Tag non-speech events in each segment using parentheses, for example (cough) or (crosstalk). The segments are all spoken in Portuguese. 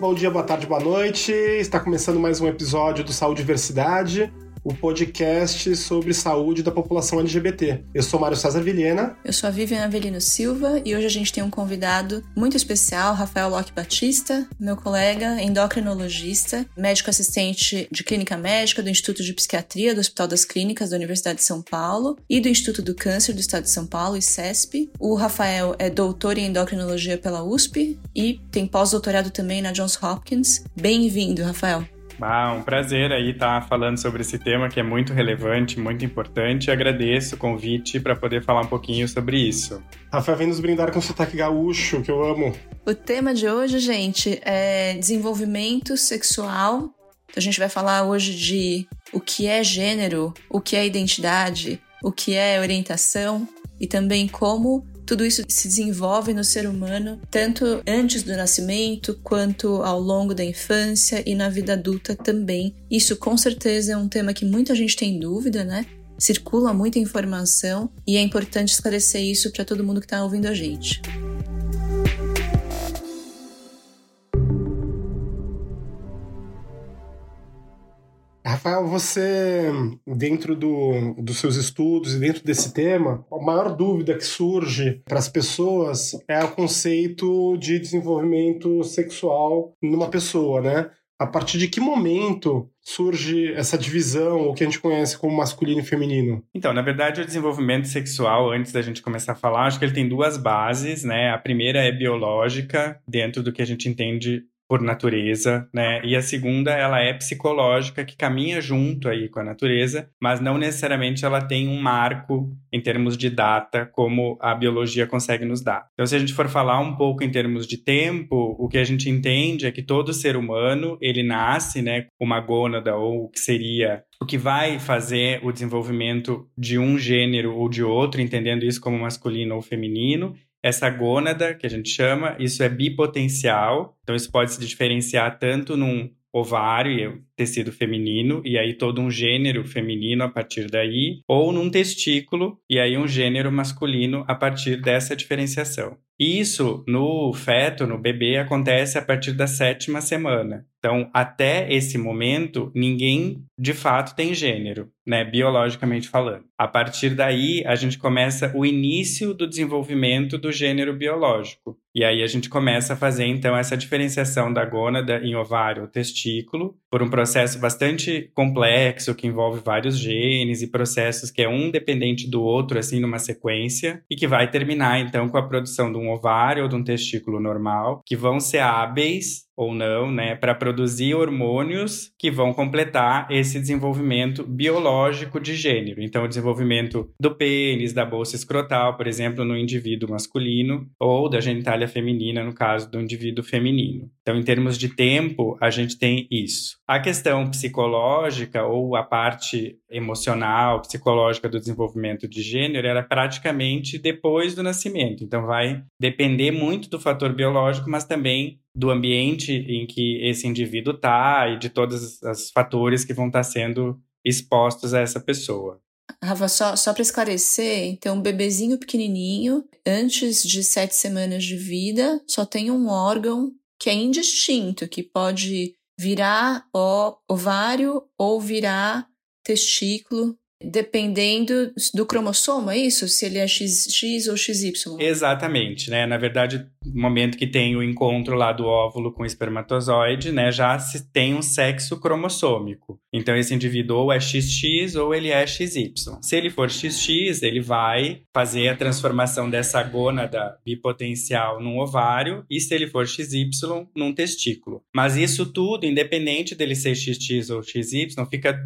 Bom dia, boa tarde, boa noite. Está começando mais um episódio do Saúde Diversidade o podcast sobre saúde da população LGBT. Eu sou Mário César Vilhena. Eu sou a Vivian Avelino Silva e hoje a gente tem um convidado muito especial, Rafael Locke Batista, meu colega endocrinologista, médico assistente de clínica médica do Instituto de Psiquiatria do Hospital das Clínicas da Universidade de São Paulo e do Instituto do Câncer do Estado de São Paulo, ICESP. O Rafael é doutor em endocrinologia pela USP e tem pós-doutorado também na Johns Hopkins. Bem-vindo, Rafael. Ah, um prazer aí estar falando sobre esse tema que é muito relevante, muito importante. Agradeço o convite para poder falar um pouquinho sobre isso. Rafael vem nos brindar com sotaque gaúcho, que eu amo. O tema de hoje, gente, é desenvolvimento sexual. Então, a gente vai falar hoje de o que é gênero, o que é identidade, o que é orientação e também como tudo isso se desenvolve no ser humano, tanto antes do nascimento, quanto ao longo da infância e na vida adulta também. Isso com certeza é um tema que muita gente tem dúvida, né? Circula muita informação e é importante esclarecer isso para todo mundo que está ouvindo a gente. Rafael, você, dentro do, dos seus estudos e dentro desse tema, a maior dúvida que surge para as pessoas é o conceito de desenvolvimento sexual numa pessoa, né? A partir de que momento surge essa divisão, o que a gente conhece como masculino e feminino? Então, na verdade, o desenvolvimento sexual, antes da gente começar a falar, acho que ele tem duas bases, né? A primeira é biológica, dentro do que a gente entende por natureza, né? E a segunda, ela é psicológica, que caminha junto aí com a natureza, mas não necessariamente ela tem um marco em termos de data, como a biologia consegue nos dar. Então, se a gente for falar um pouco em termos de tempo, o que a gente entende é que todo ser humano, ele nasce, né, com uma gônada, ou o que seria o que vai fazer o desenvolvimento de um gênero ou de outro, entendendo isso como masculino ou feminino, essa gônada, que a gente chama, isso é bipotencial, então isso pode se diferenciar tanto num ovário e tecido feminino, e aí todo um gênero feminino a partir daí, ou num testículo, e aí um gênero masculino a partir dessa diferenciação. Isso no feto, no bebê, acontece a partir da sétima semana. Então, até esse momento, ninguém de fato tem gênero, né, biologicamente falando. A partir daí, a gente começa o início do desenvolvimento do gênero biológico. E aí a gente começa a fazer então essa diferenciação da gônada em ovário ou testículo por um processo bastante complexo que envolve vários genes e processos que é um dependente do outro assim numa sequência e que vai terminar então com a produção de um ovário ou de um testículo normal que vão ser hábeis ou não, né, para produzir hormônios que vão completar esse desenvolvimento biológico de gênero. Então, o desenvolvimento do pênis, da bolsa escrotal, por exemplo, no indivíduo masculino, ou da genitália feminina, no caso do indivíduo feminino. Então, em termos de tempo, a gente tem isso. A questão psicológica ou a parte emocional, psicológica do desenvolvimento de gênero era praticamente depois do nascimento. Então, vai depender muito do fator biológico, mas também do ambiente em que esse indivíduo está e de todos os fatores que vão estar tá sendo expostos a essa pessoa. Rafa, só, só para esclarecer, então, um bebezinho pequenininho, antes de sete semanas de vida, só tem um órgão que é indistinto, que pode virar ovário ou virar testículo dependendo do cromossomo, é isso? Se ele é XX ou XY. Exatamente, né? Na verdade, no momento que tem o encontro lá do óvulo com o espermatozoide, né, já se tem um sexo cromossômico. Então esse indivíduo ou é XX ou ele é XY. Se ele for XX, ele vai fazer a transformação dessa gônada bipotencial num ovário e se ele for XY, num testículo. Mas isso tudo, independente dele ser XX ou XY, fica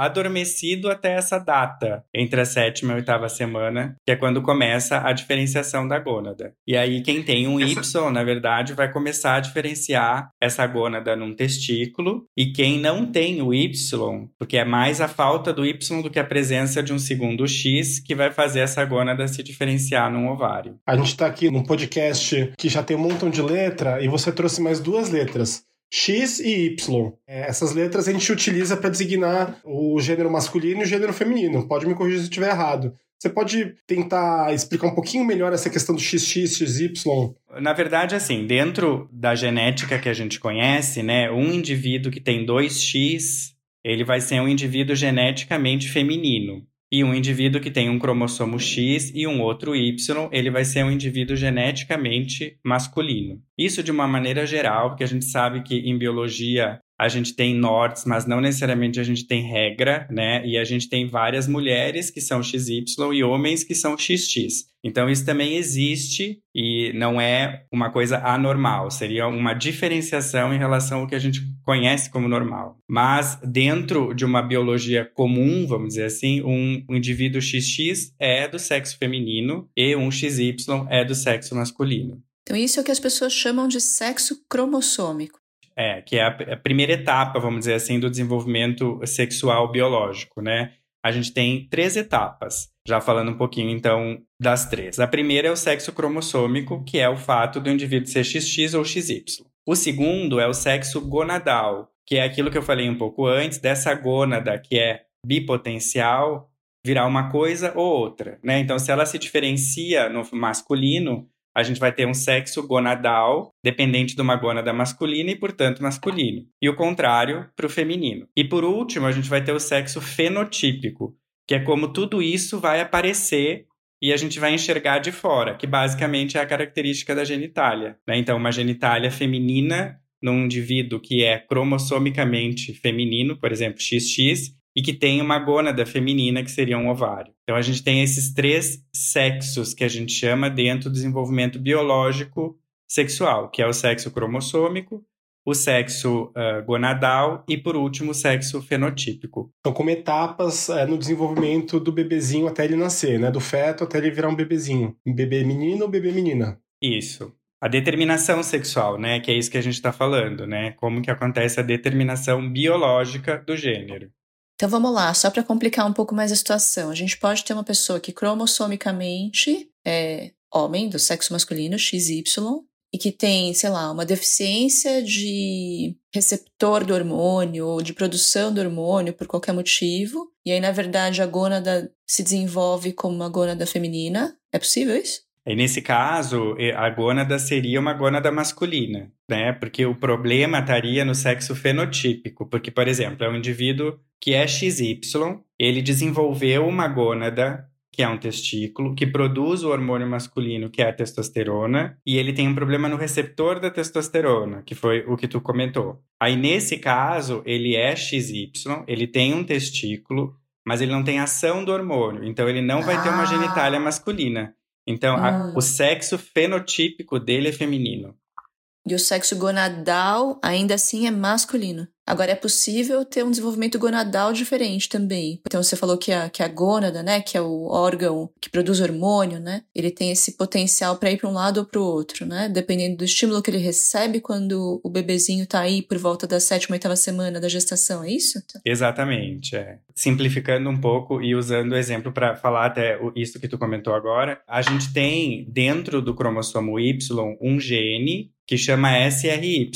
adormecido até essa data, entre a sétima e a oitava semana, que é quando começa a diferenciação da gônada. E aí, quem tem um Y, (laughs) na verdade, vai começar a diferenciar essa gônada num testículo, e quem não tem o Y, porque é mais a falta do Y do que a presença de um segundo X, que vai fazer essa gônada se diferenciar num ovário. A gente está aqui num podcast que já tem um montão de letra, e você trouxe mais duas letras X e Y. É, essas letras a gente utiliza para designar o gênero masculino e o gênero feminino. Pode me corrigir se eu estiver errado. Você pode tentar explicar um pouquinho melhor essa questão do XX, XY? Na verdade, assim, dentro da genética que a gente conhece, né, um indivíduo que tem dois X, ele vai ser um indivíduo geneticamente feminino. E um indivíduo que tem um cromossomo X e um outro Y, ele vai ser um indivíduo geneticamente masculino. Isso de uma maneira geral, porque a gente sabe que em biologia a gente tem nortes, mas não necessariamente a gente tem regra, né? E a gente tem várias mulheres que são XY e homens que são XX. Então isso também existe e não é uma coisa anormal, seria uma diferenciação em relação ao que a gente conhece como normal. Mas dentro de uma biologia comum, vamos dizer assim, um, indivíduo XX é do sexo feminino e um XY é do sexo masculino. Então isso é o que as pessoas chamam de sexo cromossômico. É, que é a, primeira etapa, vamos dizer assim, do desenvolvimento sexual biológico, né? A gente tem três etapas, já falando um pouquinho então das três. A primeira é o sexo cromossômico, que é o fato do indivíduo ser XX ou XY. O segundo é o sexo gonadal, que é aquilo que eu falei um pouco antes, dessa gônada que é bipotencial virar uma coisa ou outra, né? Então, se ela se diferencia no masculino, a gente vai ter um sexo gonadal, dependente de uma gônada masculina e, portanto, masculino. E o contrário para o feminino. E por último, a gente vai ter o sexo fenotípico, que é como tudo isso vai aparecer e a gente vai enxergar de fora, que basicamente é a característica da genitália. Né? Então, uma genitália feminina num indivíduo que é cromossomicamente feminino, por exemplo, XX, e que tem uma gônada feminina, que seria um ovário. Então, a gente tem esses três sexos que a gente chama dentro do desenvolvimento biológico sexual, que é o sexo cromossômico, o sexo uh, gonadal e, por último, o sexo fenotípico. Então, como etapas é, no desenvolvimento do bebezinho até ele nascer, né? Do feto até ele virar um bebezinho. Um bebê menino ou bebê menina? Isso. A determinação sexual, né? Que é isso que a gente está falando, né? Como que acontece a determinação biológica do gênero. Então vamos lá, só para complicar um pouco mais a situação. A gente pode ter uma pessoa que cromossomicamente é homem, do sexo masculino, XY, e que tem, sei lá, uma deficiência de receptor do hormônio ou de produção do hormônio por qualquer motivo, e aí na verdade a gônada se desenvolve como uma gônada feminina. É possível isso? E nesse caso, a gônada seria uma gônada masculina, né? Porque o problema estaria no sexo fenotípico. Porque, por exemplo, é um indivíduo que é XY, ele desenvolveu uma gônada, que é um testículo, que produz o hormônio masculino, que é a testosterona, e ele tem um problema no receptor da testosterona, que foi o que tu comentou. Aí, nesse caso, ele é XY, ele tem um testículo, mas ele não tem ação do hormônio, então ele não vai ter uma ah. genitália masculina. Então, a, o hum. sexo fenotípico dele é feminino. E o sexo gonadal ainda assim é masculino. Agora, é possível ter um desenvolvimento gonadal diferente também. Então, você falou que a, que a gônada, né, que é o órgão que produz hormônio, né, ele tem esse potencial para ir para um lado ou para o outro, né, dependendo do estímulo que ele recebe quando o bebezinho está aí por volta da sétima, oitava semana da gestação, é isso? Exatamente, é. Simplificando um pouco e usando o exemplo para falar até isso que tu comentou agora, a gente tem dentro do cromossomo Y um gene que chama SRY,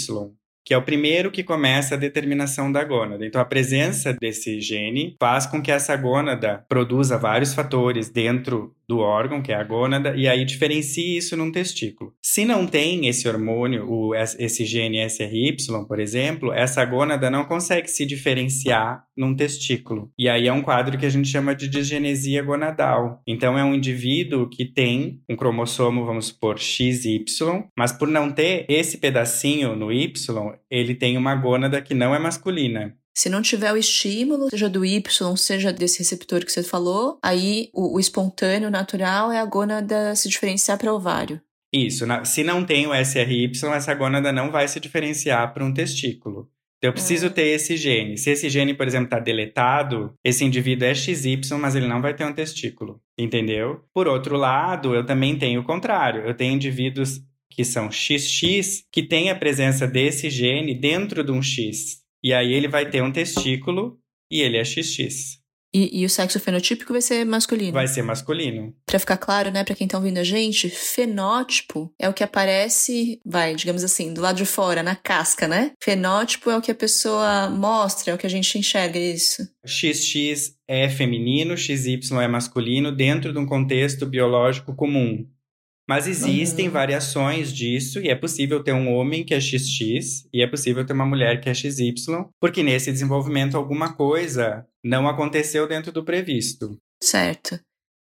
que é o primeiro que começa a determinação da gônada. Então, a presença desse gene faz com que essa gônada produza vários fatores dentro do órgão, que é a gônada, e aí diferencie isso num testículo. Se não tem esse hormônio, o, esse gene SRY, por exemplo, essa gônada não consegue se diferenciar num testículo. E aí é um quadro que a gente chama de disgenesia gonadal. Então é um indivíduo que tem um cromossomo, vamos supor, XY, mas por não ter esse pedacinho no Y, ele tem uma gônada que não é masculina. Se não tiver o estímulo, seja do Y, seja desse receptor que você falou, aí o, o espontâneo, natural, é a gônada se diferenciar para ovário. Isso. Se não tem o SRY, essa gônada não vai se diferenciar para um testículo. Então, eu preciso é. ter esse gene. Se esse gene, por exemplo, está deletado, esse indivíduo é XY, mas ele não vai ter um testículo. Entendeu? Por outro lado, eu também tenho o contrário. Eu tenho indivíduos que são XX, que têm a presença desse gene dentro de um X. E aí ele vai ter um testículo e ele é XX. E, e, o sexo fenotípico vai ser masculino? Vai ser masculino. Para ficar claro, né, para quem tá ouvindo a gente, fenótipo é o que aparece, vai, digamos assim, do lado de fora, na casca, né? Fenótipo é o que a pessoa mostra, é o que a gente enxerga, é isso. XX é feminino, XY é masculino, dentro de um contexto biológico comum. Mas existem uhum. variações disso e é possível ter um homem que é XX e é possível ter uma mulher que é XY, porque nesse desenvolvimento alguma coisa não aconteceu dentro do previsto. Certo.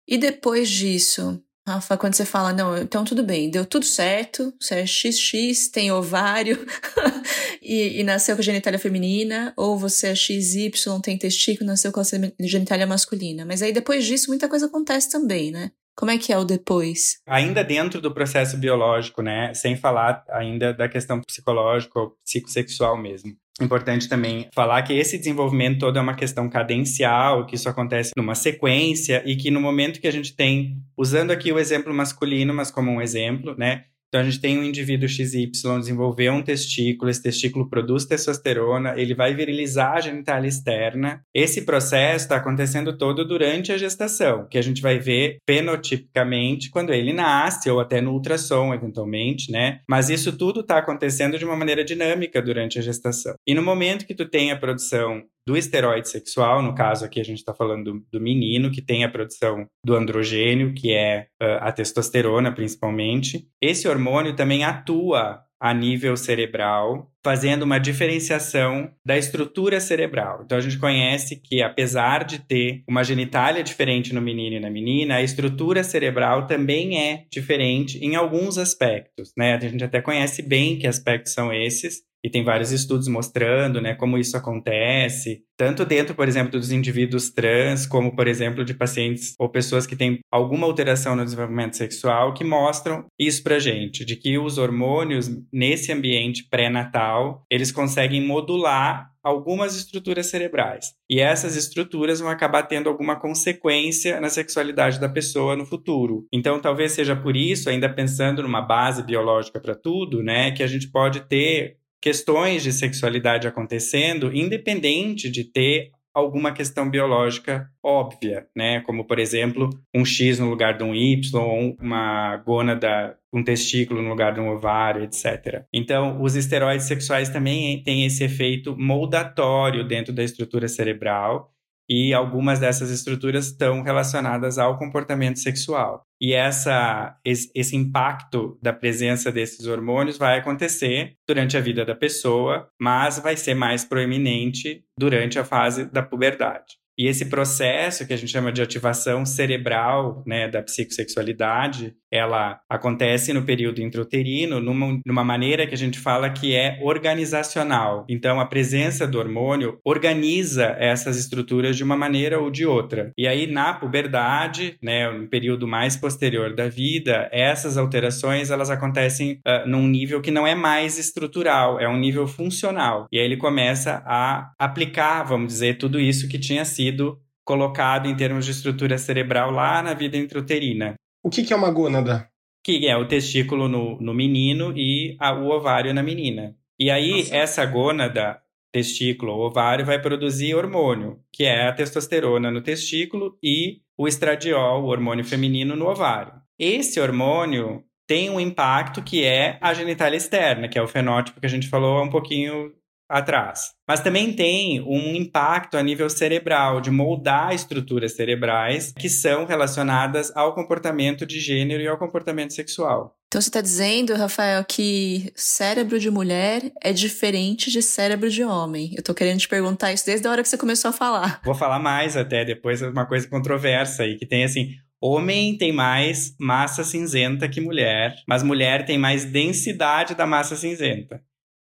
E depois disso, Rafa, quando você fala, não, então tudo bem, deu tudo certo, você é XX, tem ovário (laughs) e, e, nasceu com genitália feminina, ou você é XY, tem testículo, nasceu com a genitália masculina. Mas aí depois disso, muita coisa acontece também, né? Como é que é o depois? Ainda dentro do processo biológico, né? Sem falar ainda da questão psicológica ou psicossexual mesmo. Importante também falar que esse desenvolvimento todo é uma questão cadencial, que isso acontece numa sequência e que no momento que a gente tem, usando aqui o exemplo masculino, mas como um exemplo, né? Então, a gente tem um indivíduo XY desenvolver um testículo, esse testículo produz testosterona, ele vai virilizar a genitália externa. Esse processo está acontecendo todo durante a gestação, que a gente vai ver fenotipicamente quando ele nasce, ou até no ultrassom, eventualmente, né? Mas isso tudo está acontecendo de uma maneira dinâmica durante a gestação. E no momento que tu tem a produção do esteroide sexual, no caso aqui a gente está falando do, menino, que tem a produção do androgênio, que é a testosterona principalmente. Esse hormônio também atua a nível cerebral, fazendo uma diferenciação da estrutura cerebral. Então a gente conhece que apesar de ter uma genitália diferente no menino e na menina, a estrutura cerebral também é diferente em alguns aspectos, né? A gente até conhece bem que aspectos são esses, e tem vários estudos mostrando, né, como isso acontece, tanto dentro, por exemplo, dos indivíduos trans, como, por exemplo, de pacientes ou pessoas que têm alguma alteração no desenvolvimento sexual, que mostram isso pra gente, de que os hormônios, nesse ambiente pré-natal, eles conseguem modular algumas estruturas cerebrais. E essas estruturas vão acabar tendo alguma consequência na sexualidade da pessoa no futuro. Então, talvez seja por isso, ainda pensando numa base biológica para tudo, né, que a gente pode ter questões de sexualidade acontecendo, independente de ter alguma questão biológica óbvia, né? Como, por exemplo, um X no lugar de um Y, ou uma gônada, um testículo no lugar de um ovário, etc. Então, os esteroides sexuais também têm esse efeito moldatório dentro da estrutura cerebral e algumas dessas estruturas estão relacionadas ao comportamento sexual. E essa, esse impacto da presença desses hormônios vai acontecer durante a vida da pessoa, mas vai ser mais proeminente durante a fase da puberdade. E esse processo que a gente chama de ativação cerebral né, da psicossexualidade, ela acontece no período intrauterino numa, numa maneira que a gente fala que é organizacional. Então, a presença do hormônio organiza essas estruturas de uma maneira ou de outra. E aí, na puberdade, né, no período mais posterior da vida, essas alterações elas acontecem uh, num nível que não é mais estrutural, é um nível funcional. E aí ele começa a aplicar, vamos dizer, tudo isso que tinha sido sido colocado em termos de estrutura cerebral lá na vida intrauterina. O que, que é uma gônada? Que é o testículo no, no menino e a, o ovário na menina. E aí, Nossa. essa gônada, testículo ou ovário, vai produzir hormônio, que é a testosterona no testículo e o estradiol, o hormônio feminino, no ovário. Esse hormônio tem um impacto que é a genitália externa, que é o fenótipo que a gente falou um pouquinho atrás. Mas também tem um impacto a nível cerebral, de moldar estruturas cerebrais que são relacionadas ao comportamento de gênero e ao comportamento sexual. Então você está dizendo, Rafael, que cérebro de mulher é diferente de cérebro de homem. Eu estou querendo te perguntar isso desde a hora que você começou a falar. Vou falar mais até depois, é uma coisa controversa aí, que tem assim, Homem tem mais massa cinzenta que mulher, mas mulher tem mais densidade da massa cinzenta.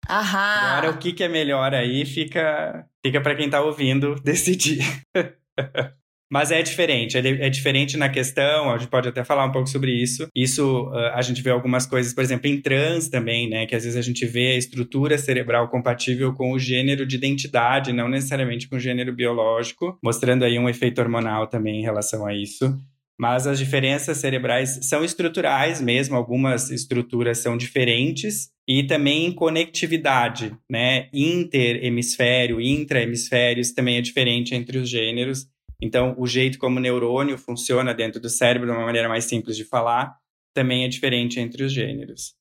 Aham. Agora, o que, que é melhor aí fica, fica para quem tá ouvindo (laughs) decidir. Mas é diferente, é, diferente na questão, a gente pode até falar um pouco sobre isso. Isso a gente vê algumas coisas, por exemplo, em trans também, né? Que às vezes a gente vê a estrutura cerebral compatível com o gênero de identidade, não necessariamente com o gênero biológico, mostrando aí um efeito hormonal também em relação a isso. Mas as diferenças cerebrais são estruturais mesmo, algumas estruturas são diferentes e também conectividade, né? Interhemisfério, intrahemisférios também é diferente entre os gêneros. Então, o jeito como o neurônio funciona dentro do cérebro, de uma maneira mais simples de falar, também é diferente entre os gêneros.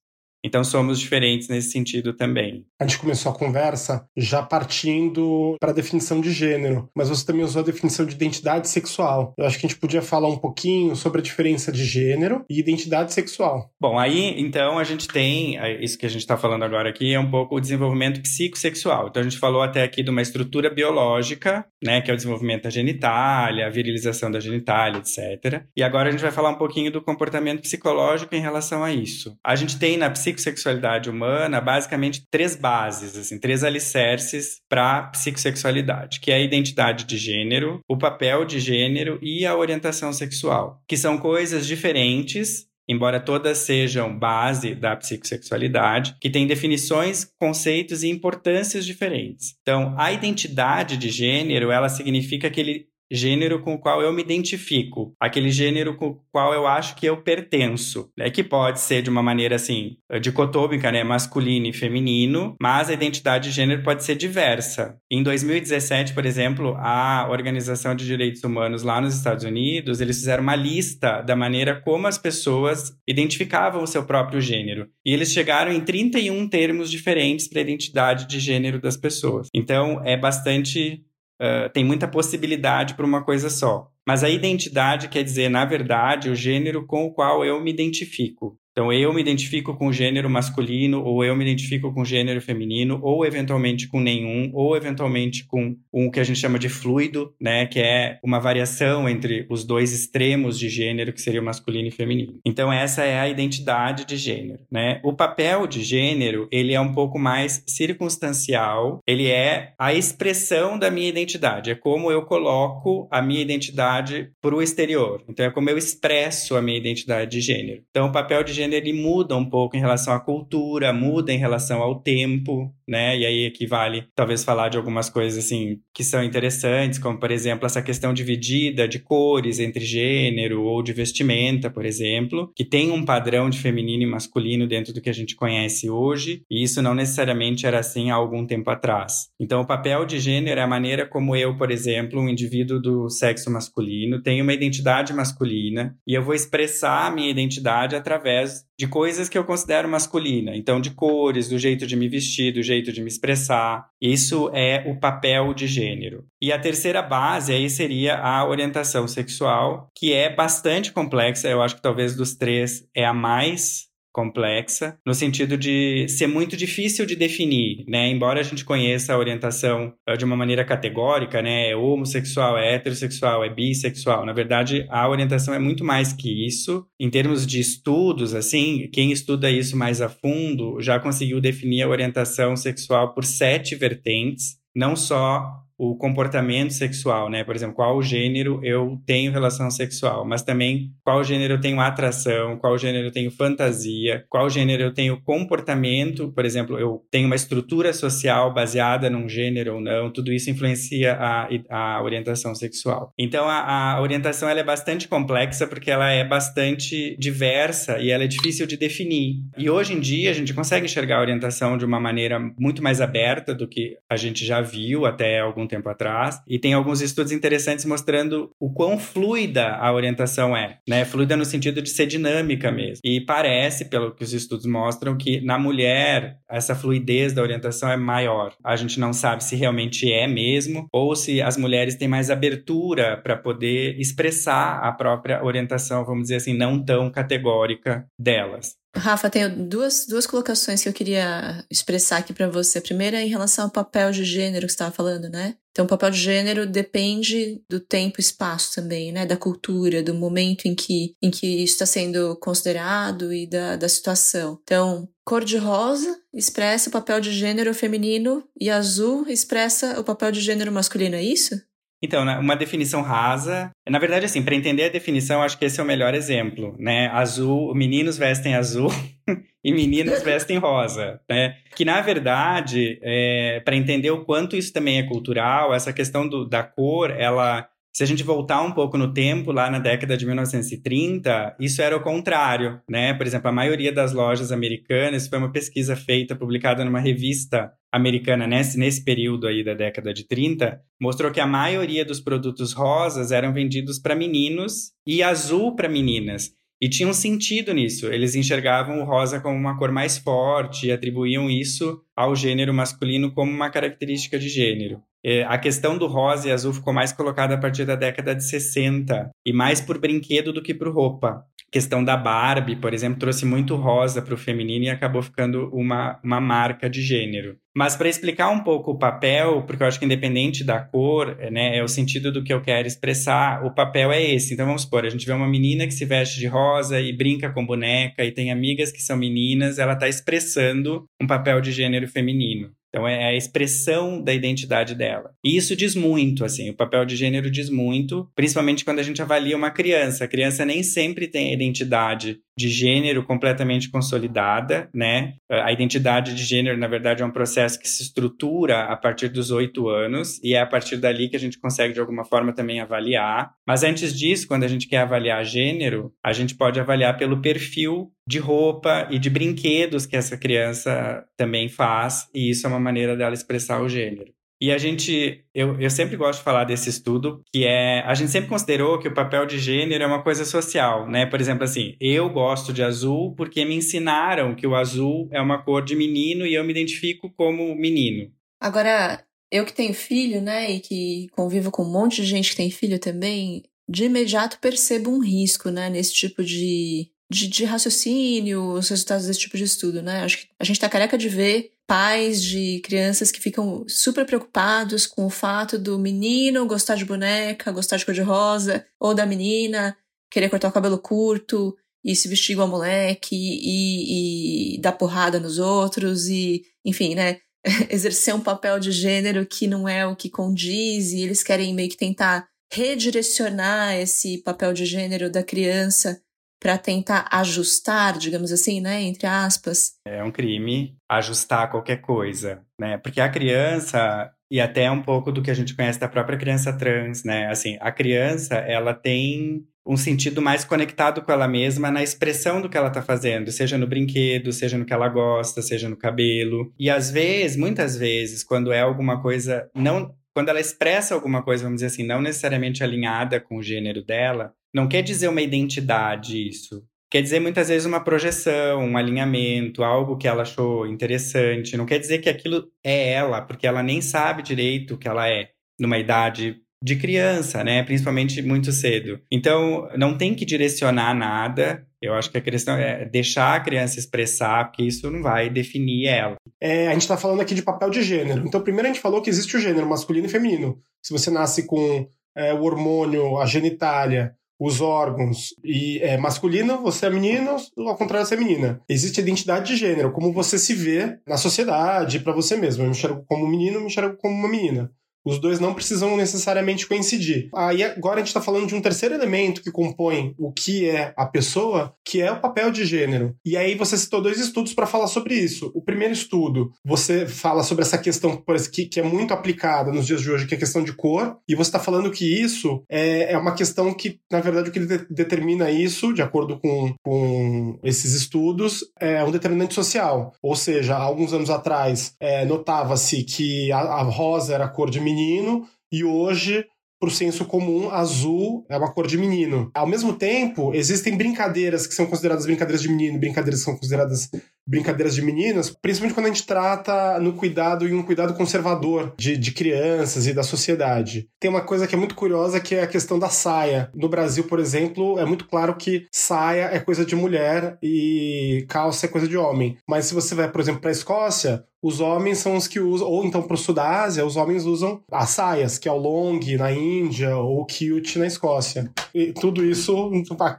Então somos diferentes nesse sentido também. A gente começou a conversa já partindo para a definição de gênero, mas você também usou a definição de identidade sexual. Eu acho que a gente podia falar um pouquinho sobre a diferença de gênero e identidade sexual. Bom, aí então a gente tem isso que a gente está falando agora aqui é um pouco o desenvolvimento psicossexual. Então a gente falou até aqui de uma estrutura biológica, né, que é o desenvolvimento da genitália, a virilização da genitália, etc. E agora a gente vai falar um pouquinho do comportamento psicológico em relação a isso. A gente tem na psicossexualidade psicossexualidade humana, basicamente três bases, assim, três alicerces para psicossexualidade, que é a identidade de gênero, o papel de gênero e a orientação sexual, que são coisas diferentes, embora todas sejam base da psicossexualidade, que têm definições, conceitos e importâncias diferentes. Então, a identidade de gênero, ela significa aquele gênero com o qual eu me identifico, aquele gênero com o qual eu acho que eu pertenço, né? que pode ser de uma maneira assim, dicotômica, né, masculino e feminino, mas a identidade de gênero pode ser diversa. Em 2017, por exemplo, a Organização de Direitos Humanos lá nos Estados Unidos, eles fizeram uma lista da maneira como as pessoas identificavam o seu próprio gênero, e eles chegaram em 31 termos diferentes para a identidade de gênero das pessoas. Então, é bastante uh, tem muita possibilidade para uma coisa só. Mas a identidade quer dizer, na verdade, o gênero com o qual eu me identifico. Então, eu me identifico com o gênero masculino, ou eu me identifico com o gênero feminino, ou eventualmente com nenhum, ou eventualmente com um que a gente chama de fluido, né, que é uma variação entre os dois extremos de gênero, que seria o masculino e feminino. Então, essa é a identidade de gênero, né? O papel de gênero, ele é um pouco mais circunstancial, ele é a expressão da minha identidade, é como eu coloco a minha identidade para o exterior. Então, é como eu expresso a minha identidade de gênero. Então, o papel de gênero ele muda um pouco em relação à cultura, muda em relação ao tempo, né? E aí equivale talvez falar de algumas coisas assim que são interessantes, como por exemplo essa questão dividida de cores entre gênero ou de vestimenta, por exemplo, que tem um padrão de feminino e masculino dentro do que a gente conhece hoje, e isso não necessariamente era assim há algum tempo atrás. Então o papel de gênero é a maneira como eu, por exemplo, um indivíduo do sexo masculino, tenho uma identidade masculina e eu vou expressar a minha identidade através de coisas que eu considero masculina. Então, de cores, do jeito de me vestir, do jeito de me expressar. Isso é o papel de gênero. E a terceira base aí seria a orientação sexual, que é bastante complexa. Eu acho que talvez dos três é a mais complexa, no sentido de ser muito difícil de definir, né? Embora a gente conheça a orientação eh, de uma maneira categórica, né? É homossexual, é heterossexual, é bissexual. Na verdade, a orientação é muito mais que isso. Em termos de estudos, assim, quem estuda isso mais a fundo já conseguiu definir a orientação sexual por sete vertentes, não só o comportamento sexual, né? Por exemplo, qual gênero eu tenho relação sexual, mas também qual gênero eu tenho atração, qual gênero eu tenho fantasia, qual gênero eu tenho comportamento, por exemplo, eu tenho uma estrutura social baseada num gênero ou não, tudo isso influencia a, a orientação sexual. Então, a, a orientação ela é bastante complexa porque ela é bastante diversa e ela é difícil de definir. E hoje em dia a gente consegue enxergar a orientação de uma maneira muito mais aberta do que a gente já viu até algum tempo atrás, e tem alguns estudos interessantes mostrando o quão fluida a orientação é, né? Fluida no sentido de ser dinâmica mesmo. E parece, pelo que os estudos mostram, que na mulher essa fluidez da orientação é maior. A gente não sabe se realmente é mesmo ou se as mulheres têm mais abertura para poder expressar a própria orientação, vamos dizer assim, não tão categórica delas. Rafa, tenho duas, duas colocações que eu queria expressar aqui para você. A primeira é em relação ao papel de gênero que você estava falando, né? Então, o papel de gênero depende do tempo e espaço também, né? Da cultura, do momento em que, em que isso está sendo considerado e da, da situação. Então, cor de rosa expressa o papel de gênero feminino e azul expressa o papel de gênero masculino, é isso? Então, né, uma definição rasa. Na verdade, assim, para entender a definição, acho que esse é o melhor exemplo, né? Azul, meninos vestem azul (laughs) e meninas (laughs) vestem rosa, né? Que na verdade, é, para entender o quanto isso também é cultural, essa questão do, da cor, ela Se a gente voltar um pouco no tempo, lá na década de 1930, isso era o contrário, né? Por exemplo, a maioria das lojas americanas, foi uma pesquisa feita, publicada numa revista americana nesse, nesse período aí da década de 30, mostrou que a maioria dos produtos rosas eram vendidos para meninos e azul para meninas. E tinha um sentido nisso. Eles enxergavam o rosa como uma cor mais forte e atribuíam isso ao gênero masculino como uma característica de gênero. É, a questão do rosa e azul ficou mais colocada a partir da década de 60 e mais por brinquedo do que por roupa. A questão da Barbie, por exemplo, trouxe muito rosa para o feminino e acabou ficando uma, uma marca de gênero. Mas para explicar um pouco o papel, porque eu acho que independente da cor, né, é o sentido do que eu quero expressar, o papel é esse. Então vamos supor, a gente vê uma menina que se veste de rosa e brinca com boneca e tem amigas que são meninas, ela está expressando um papel de gênero feminino. Então é a expressão da identidade dela. E isso diz muito, assim, o papel de gênero diz muito, principalmente quando a gente avalia uma criança. A criança nem sempre tem a identidade de gênero completamente consolidada, né? A identidade de gênero, na verdade, é um processo que se estrutura a partir dos oito anos e é a partir dali que a gente consegue, de alguma forma, também avaliar. Mas antes disso, quando a gente quer avaliar gênero, a gente pode avaliar pelo perfil de roupa e de brinquedos que essa criança também faz, e isso é uma maneira dela expressar o gênero. E a gente, eu, eu sempre gosto de falar desse estudo, que é, a gente sempre considerou que o papel de gênero é uma coisa social, né? Por exemplo, assim, eu gosto de azul porque me ensinaram que o azul é uma cor de menino e eu me identifico como menino. Agora, eu que tenho filho, né, e que convivo com um monte de gente que tem filho também, de imediato percebo um risco, né, nesse tipo de, de, de raciocínio, os resultados desse tipo de estudo, né? Acho que a gente tá careca de ver pais de crianças que ficam super preocupados com o fato do menino gostar de boneca, gostar de cor-de-rosa, ou da menina querer cortar o cabelo curto e se vestir igual moleque e, e dar porrada nos outros e, enfim, né? (laughs) exercer um papel de gênero que não é o que condiz e eles querem meio que tentar redirecionar esse papel de gênero da criança para tentar ajustar, digamos assim, né, entre aspas. É um crime ajustar qualquer coisa, né? Porque a criança e até um pouco do que a gente conhece da própria criança trans, né? Assim, a criança, ela tem um sentido mais conectado com ela mesma na expressão do que ela está fazendo, seja no brinquedo, seja no que ela gosta, seja no cabelo. E às vezes, muitas vezes, quando é alguma coisa não quando ela expressa alguma coisa, vamos dizer assim, não necessariamente alinhada com o gênero dela, não quer dizer uma identidade isso. Quer dizer muitas vezes uma projeção, um alinhamento, algo que ela achou interessante. Não quer dizer que aquilo é ela, porque ela nem sabe direito o que ela é numa idade de criança, né? Principalmente muito cedo. Então, não tem que direcionar nada. Eu acho que a questão é deixar a criança expressar, porque isso não vai definir ela. É, a gente está falando aqui de papel de gênero. Então, primeiro a gente falou que existe o gênero masculino e feminino. Se você nasce com é, o hormônio, a genitália, os órgãos e é masculino, você é menino, ao contrário, você é menina. Existe identidade de gênero, como você se vê na sociedade para você mesmo. Eu me enxergo como menino, eu me enxergo como uma menina. Os dois não precisam necessariamente coincidir. Aí agora a gente está falando de um terceiro elemento que compõe o que é a pessoa, que é o papel de gênero. E aí você citou dois estudos para falar sobre isso. O primeiro estudo, você fala sobre essa questão que, é muito aplicada nos dias de hoje, que é a questão de cor, e você está falando que isso é, é uma questão que, na verdade, o que de, determina isso, de acordo com, com esses estudos, é um determinante social. Ou seja, alguns anos atrás, é, notava-se que a, a rosa era a cor de menino e hoje para o senso comum, azul é uma cor de menino. Ao mesmo tempo, existem brincadeiras que são consideradas brincadeiras de menino, brincadeiras que são consideradas brincadeiras de meninas, principalmente quando a gente trata no cuidado e um cuidado conservador de, de crianças e da sociedade. Tem uma coisa que é muito curiosa que é a questão da saia. No Brasil, por exemplo, é muito claro que saia é coisa de mulher e calça é coisa de homem. Mas se você vai, por exemplo, para a Escócia, os homens são os que usam, ou então para o Sudásia, os homens usam as saias, que é o long na Índia ou o kilt na Escócia. E tudo isso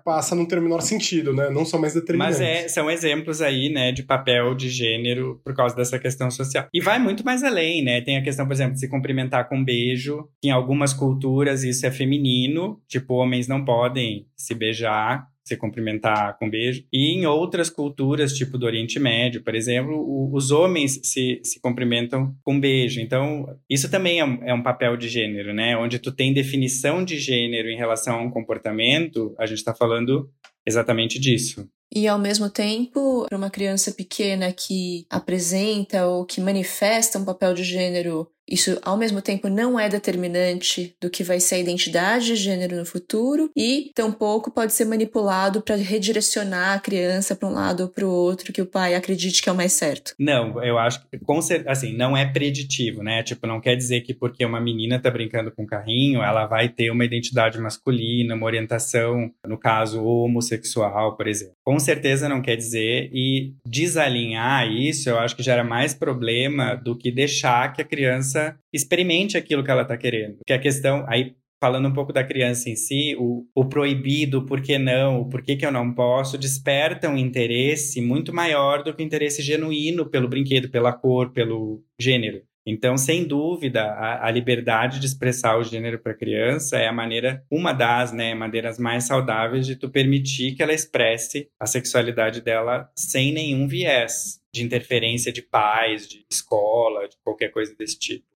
passa a não ter o menor sentido, né? Não são mais determinantes. Mas é, são exemplos aí, né, de papel de gênero por causa dessa questão social. E vai muito mais além, né? Tem a questão, por exemplo, de se cumprimentar com um beijo. Em algumas culturas isso é feminino, tipo, homens não podem se beijar se cumprimentar com beijo. E em outras culturas, tipo do Oriente Médio, por exemplo, o, os homens se, se cumprimentam com beijo. Então, isso também é, é, um papel de gênero, né? Onde tu tem definição de gênero em relação a um comportamento, a gente está falando exatamente disso. E ao mesmo tempo, para uma criança pequena que apresenta ou que manifesta um papel de gênero isso, ao mesmo tempo, não é determinante do que vai ser a identidade de gênero no futuro e, tampouco, pode ser manipulado para redirecionar a criança para um lado ou para o outro que o pai acredite que é o mais certo. Não, eu acho que, assim, não é preditivo, né? Tipo, não quer dizer que porque uma menina tá brincando com um carrinho, ela vai ter uma identidade masculina, uma orientação, no caso, homossexual, por exemplo. Com certeza não quer dizer, e desalinhar isso, eu acho que gera mais problema do que deixar que a criança criança experimente aquilo que ela está querendo. Porque a questão, aí falando um pouco da criança em si, o, o proibido, o por que não, o por que, que eu não posso, desperta um interesse muito maior do que o interesse genuíno pelo brinquedo, pela cor, pelo gênero. Então, sem dúvida, a, a liberdade de expressar o gênero para a criança é a maneira, uma das né, maneiras mais saudáveis de tu permitir que ela expresse a sexualidade dela sem nenhum viés de interferência de pais, de escola, de qualquer coisa desse tipo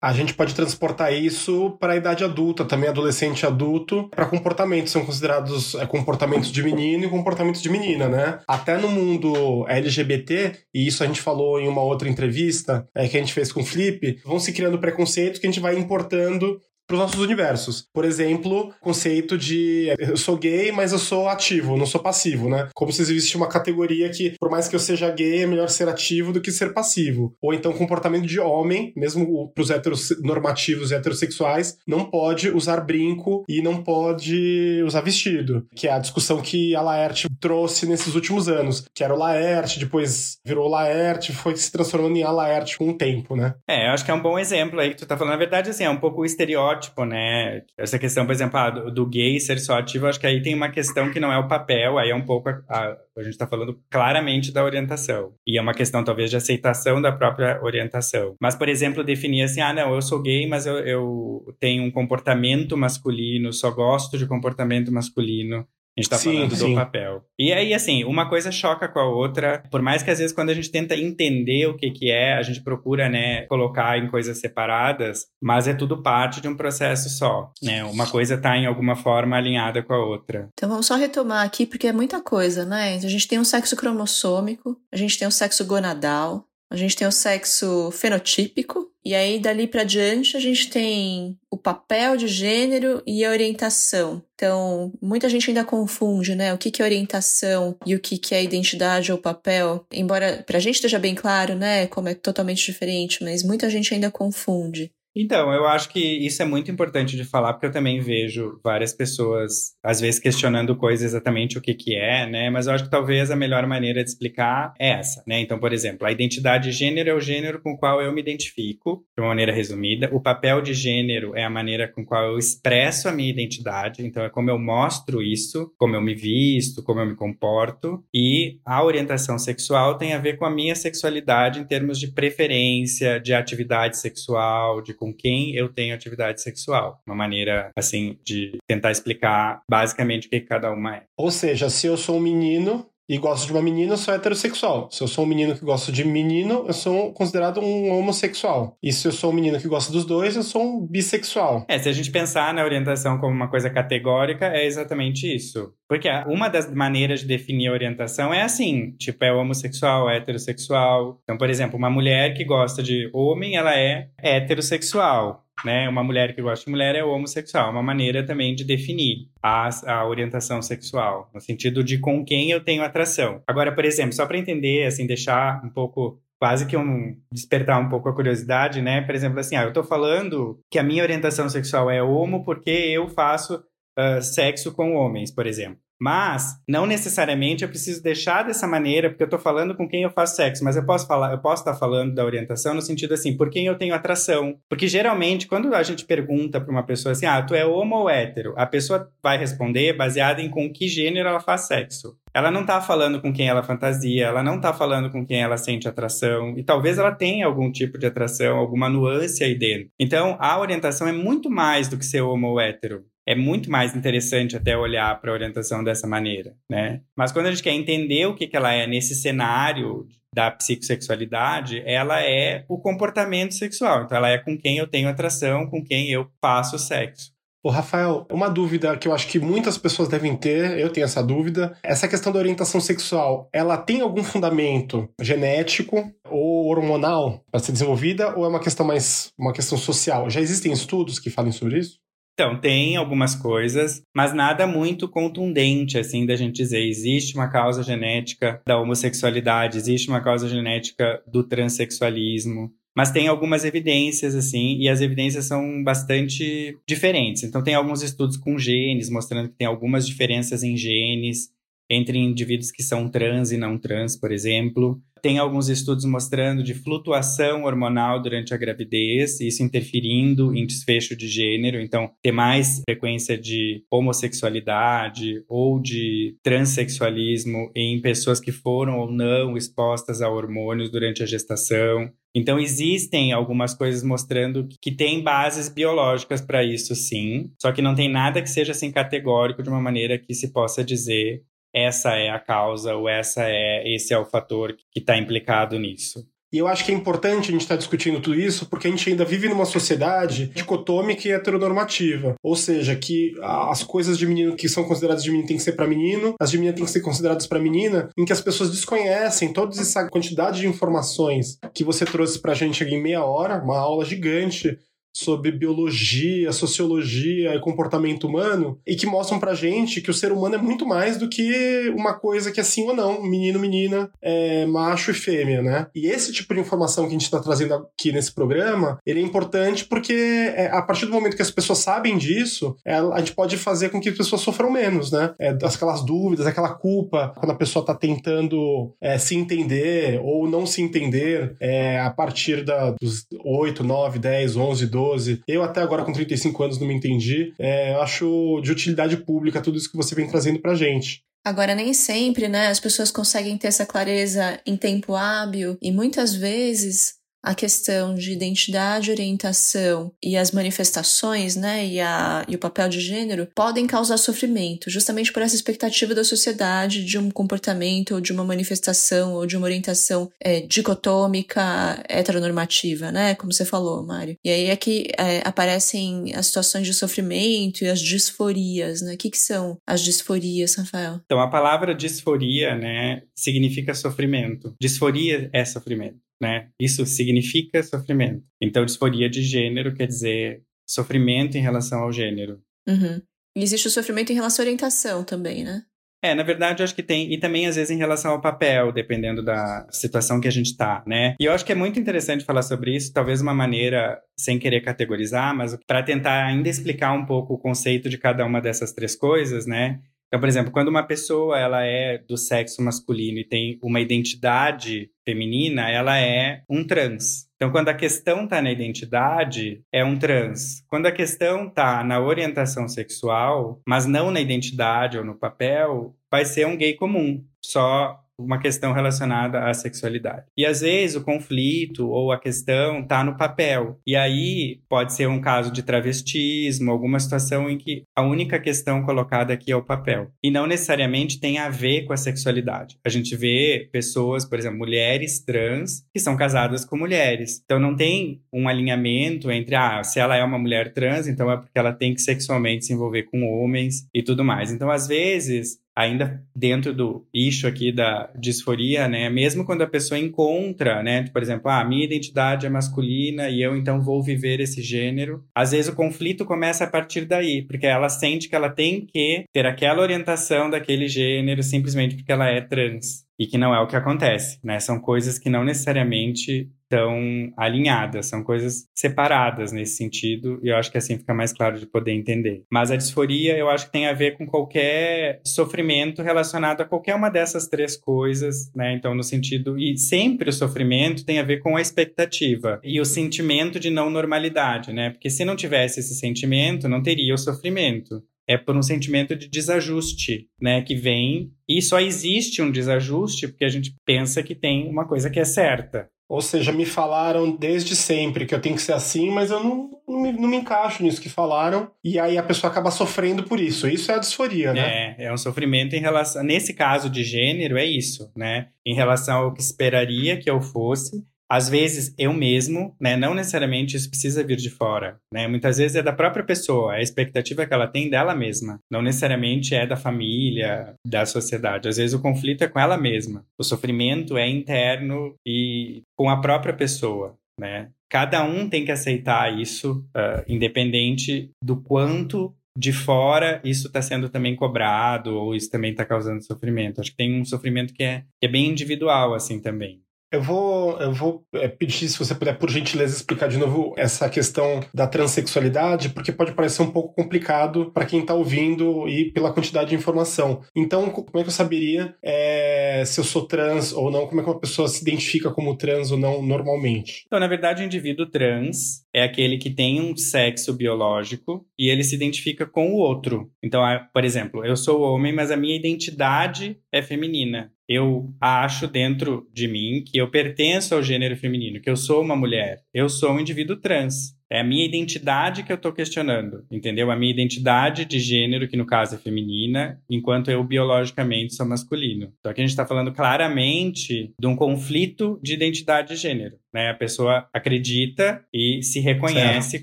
a gente pode transportar isso para a idade adulta, também adolescente adulto, para comportamentos. São considerados é, comportamentos de menino e comportamentos de menina, né? Até no mundo LGBT, e isso a gente falou em uma outra entrevista é, que a gente fez com o Flip, vão se criando preconceitos que a gente vai importando para os nossos universos. Por exemplo, conceito de eu sou gay, mas eu sou ativo, não sou passivo, né? Como se existisse uma categoria que, por mais que eu seja gay, é melhor ser ativo do que ser passivo. Ou então, comportamento de homem, mesmo para os heteronormativos e heterossexuais, não pode usar brinco e não pode usar vestido, que é a discussão que a Laerte trouxe nesses últimos anos, que era o Laerte, depois virou Laerte, foi se transformando em a Laerte com o tempo, né? É, eu acho que é um bom exemplo aí que tu tá falando. Na verdade, assim, é um pouco o estereótipo estereótipo, né? Essa questão, por exemplo, ah, do, do, gay ser só ativo, acho que aí tem uma questão que não é o papel, aí é um pouco. A, a, a gente está falando claramente da orientação. E é uma questão, talvez, de aceitação da própria orientação. Mas, por exemplo, definir assim: ah, não, eu sou gay, mas eu, eu tenho um comportamento masculino, só gosto de comportamento masculino. A gente tá sim, falando sim. do papel. E aí, assim, uma coisa choca com a outra. Por mais que às vezes quando a gente tenta entender o que que é, a gente procura, né, colocar em coisas separadas, mas é tudo parte de um processo só, né? Uma coisa tá em alguma forma alinhada com a outra. Então vamos só retomar aqui, porque é muita coisa, né? A gente tem um sexo cromossômico, a gente tem um sexo gonadal, a gente tem o sexo fenotípico, e aí dali para diante a gente tem o papel de gênero e a orientação. Então, muita gente ainda confunde, né, o que é orientação e o que que é identidade ou papel. Embora pra gente esteja bem claro, né, como é totalmente diferente, mas muita gente ainda confunde. Então, eu acho que isso é muito importante de falar, porque eu também vejo várias pessoas, às vezes, questionando coisas exatamente o que, que é, né? Mas eu acho que talvez a melhor maneira de explicar é essa, né? Então, por exemplo, a identidade de gênero é o gênero com o qual eu me identifico, de uma maneira resumida. O papel de gênero é a maneira com qual eu expresso a minha identidade, então é como eu mostro isso, como eu me visto, como eu me comporto. E a orientação sexual tem a ver com a minha sexualidade em termos de preferência, de atividade sexual, de com quem eu tenho atividade sexual. Uma maneira, assim, de tentar explicar basicamente o que cada uma é. Ou seja, se eu sou um menino, e gosto de uma menina, eu sou heterossexual. Se eu sou um menino que gosta de menino, eu sou considerado um homossexual. E se eu sou um menino que gosta dos dois, eu sou um bissexual. É, se a gente pensar na orientação como uma coisa categórica, é exatamente isso. Porque uma das maneiras de definir a orientação é assim, tipo, é homossexual, é heterossexual. Então, por exemplo, uma mulher que gosta de homem, ela é heterossexual né? Uma mulher que gosta de mulher é homossexual, uma maneira também de definir a, a orientação sexual, no sentido de com quem eu tenho atração. Agora, por exemplo, só para entender, assim, deixar um pouco quase que um despertar um pouco a curiosidade, né? Por exemplo, assim, ah, eu tô falando que a minha orientação sexual é homo porque eu faço uh, sexo com homens, por exemplo. Mas não necessariamente eu preciso deixar dessa maneira, porque eu estou falando com quem eu faço sexo, mas eu posso falar, eu posso estar falando da orientação no sentido assim, por quem eu tenho atração. Porque geralmente, quando a gente pergunta para uma pessoa assim, ah, tu é homo ou hétero? A pessoa vai responder baseada em com que gênero ela faz sexo. Ela não está falando com quem ela fantasia, ela não está falando com quem ela sente atração, e talvez ela tenha algum tipo de atração, alguma nuance aí dentro. Então, a orientação é muito mais do que ser homo ou hétero é muito mais interessante até olhar para a orientação dessa maneira, né? Mas quando a gente quer entender o que, que ela é nesse cenário da psicossexualidade, ela é o comportamento sexual. Então, ela é com quem eu tenho atração, com quem eu faço sexo. Ô, Rafael, uma dúvida que eu acho que muitas pessoas devem ter, eu tenho essa dúvida. Essa questão da orientação sexual, ela tem algum fundamento genético ou hormonal para ser desenvolvida ou é uma questão mais uma questão social? Já existem estudos que falem sobre isso? Então, tem algumas coisas, mas nada muito contundente, assim, da gente dizer. Existe uma causa genética da homossexualidade, existe uma causa genética do transexualismo. Mas tem algumas evidências, assim, e as evidências são bastante diferentes. Então, tem alguns estudos com genes, mostrando que tem algumas diferenças em genes entre indivíduos que são trans e não trans, por exemplo. Tem alguns estudos mostrando de flutuação hormonal durante a gravidez, isso interferindo em desfecho de gênero, então ter mais frequência de homossexualidade ou de transexualismo em pessoas que foram ou não expostas a hormônios durante a gestação. Então, existem algumas coisas mostrando que tem bases biológicas para isso, sim. Só que não tem nada que seja assim categórico de uma maneira que se possa dizer essa é a causa ou essa é esse é o fator que está implicado nisso. E eu acho que é importante a gente estar tá discutindo tudo isso porque a gente ainda vive numa sociedade dicotômica e heteronormativa. Ou seja, que as coisas de menino que são consideradas de menino têm que ser para menino, as de menina têm que ser consideradas para menina, em que as pessoas desconhecem toda essa quantidade de informações que você trouxe pra gente aqui em meia hora, uma aula gigante sobre biologia, sociologia e comportamento humano e que mostram pra gente que o ser humano é muito mais do que uma coisa que é sim ou não, menino, menina, é, macho e fêmea, né? E esse tipo de informação que a gente está trazendo aqui nesse programa, ele é importante porque é, a partir do momento que as pessoas sabem disso, a gente pode fazer com que as pessoas sofram menos, né? É, aquelas dúvidas, aquela culpa, quando a pessoa está tentando é, se entender ou não se entender é, a partir da, dos 8, 9, 10, 11, 12 12. Eu até agora com 35 anos não me entendi. É, acho de utilidade pública tudo isso que você vem trazendo pra gente. Agora, nem sempre, né, as pessoas conseguem ter essa clareza em tempo hábil e muitas vezes a questão de identidade, orientação e as manifestações, né, e, a, e o papel de gênero podem causar sofrimento, justamente por essa expectativa da sociedade de um comportamento ou de uma manifestação ou de uma orientação é, dicotômica, heteronormativa, né, como você falou, Mário. E aí é que é, aparecem as situações de sofrimento e as disforias, né? O que, que são as disforias, Rafael? Então, a palavra disforia, né, significa sofrimento. Disforia é sofrimento né? Isso significa sofrimento. Então, disforia de gênero quer dizer sofrimento em relação ao gênero. Uhum. E existe o sofrimento em relação à orientação também, né? É, na verdade, eu acho que tem, e também às vezes em relação ao papel, dependendo da situação que a gente tá, né? E eu acho que é muito interessante falar sobre isso, talvez uma maneira, sem querer categorizar, mas para tentar ainda explicar um pouco o conceito de cada uma dessas três coisas, né? Então, por exemplo, quando uma pessoa ela é do sexo masculino e tem uma identidade feminina, ela é um trans. Então, quando a questão está na identidade, é um trans. Quando a questão está na orientação sexual, mas não na identidade ou no papel, vai ser um gay comum. Só uma questão relacionada à sexualidade. E às vezes o conflito ou a questão está no papel. E aí pode ser um caso de travestismo, alguma situação em que a única questão colocada aqui é o papel. E não necessariamente tem a ver com a sexualidade. A gente vê pessoas, por exemplo, mulheres trans que são casadas com mulheres. Então não tem um alinhamento entre, ah, se ela é uma mulher trans, então é porque ela tem que sexualmente se envolver com homens e tudo mais. Então, às vezes, ainda dentro do eixo aqui da disforia, né? Mesmo quando a pessoa encontra, né? Por exemplo, ah, minha identidade é masculina e eu então vou viver esse gênero. Às vezes o conflito começa a partir daí, porque ela sente que ela tem que ter aquela orientação daquele gênero simplesmente porque ela é trans e que não é o que acontece, né? São coisas que não necessariamente estão alinhadas, são coisas separadas nesse sentido, e eu acho que assim fica mais claro de poder entender. Mas a disforia, eu acho que tem a ver com qualquer sofrimento relacionado a qualquer uma dessas três coisas, né? Então, no sentido, e sempre o sofrimento tem a ver com a expectativa e o sentimento de não normalidade, né? Porque se não tivesse esse sentimento, não teria o sofrimento é por um sentimento de desajuste, né, que vem e só existe um desajuste porque a gente pensa que tem uma coisa que é certa. Ou seja, me falaram desde sempre que eu tenho que ser assim, mas eu não, não, me, não me encaixo nisso que falaram. E aí a pessoa acaba sofrendo por isso. Isso é a disforia, né? É, é um sofrimento em relação. Nesse caso de gênero, é isso, né? Em relação ao que esperaria que eu fosse às vezes eu mesmo, né, não necessariamente isso precisa vir de fora, né? Muitas vezes é da própria pessoa, é a expectativa que ela tem dela mesma, não necessariamente é da família, da sociedade. Às vezes o conflito é com ela mesma. O sofrimento é interno e com a própria pessoa, né? Cada um tem que aceitar isso, uh, independente do quanto de fora isso está sendo também cobrado ou isso também está causando sofrimento. Acho que tem um sofrimento que é, que é bem individual assim também. Eu vou, eu vou é, pedir se você puder, por gentileza, explicar de novo essa questão da transexualidade, porque pode parecer um pouco complicado para quem está ouvindo e pela quantidade de informação. Então, como é que eu saberia é, se eu sou trans ou não? Como é que uma pessoa se identifica como trans ou não normalmente? Então, na verdade, o indivíduo trans é aquele que tem um sexo biológico e ele se identifica com o outro. Então, por exemplo, eu sou homem, mas a minha identidade é feminina eu acho dentro de mim que eu pertenço ao gênero feminino, que eu sou uma mulher, eu sou um indivíduo trans. É a minha identidade que eu estou questionando, entendeu? A minha identidade de gênero, que no caso é feminina, enquanto eu biologicamente sou masculino. Então aqui a gente está falando claramente de um conflito de identidade de gênero. Né? A pessoa acredita e se reconhece certo.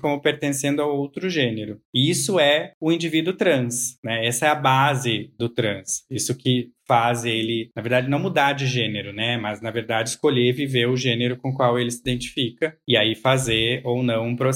como pertencendo a outro gênero. E isso é o indivíduo trans. Né? Essa é a base do trans. Isso que faz ele, na verdade, não mudar de gênero, né? Mas, na verdade, escolher viver o gênero com o qual ele se identifica e aí fazer ou não um processo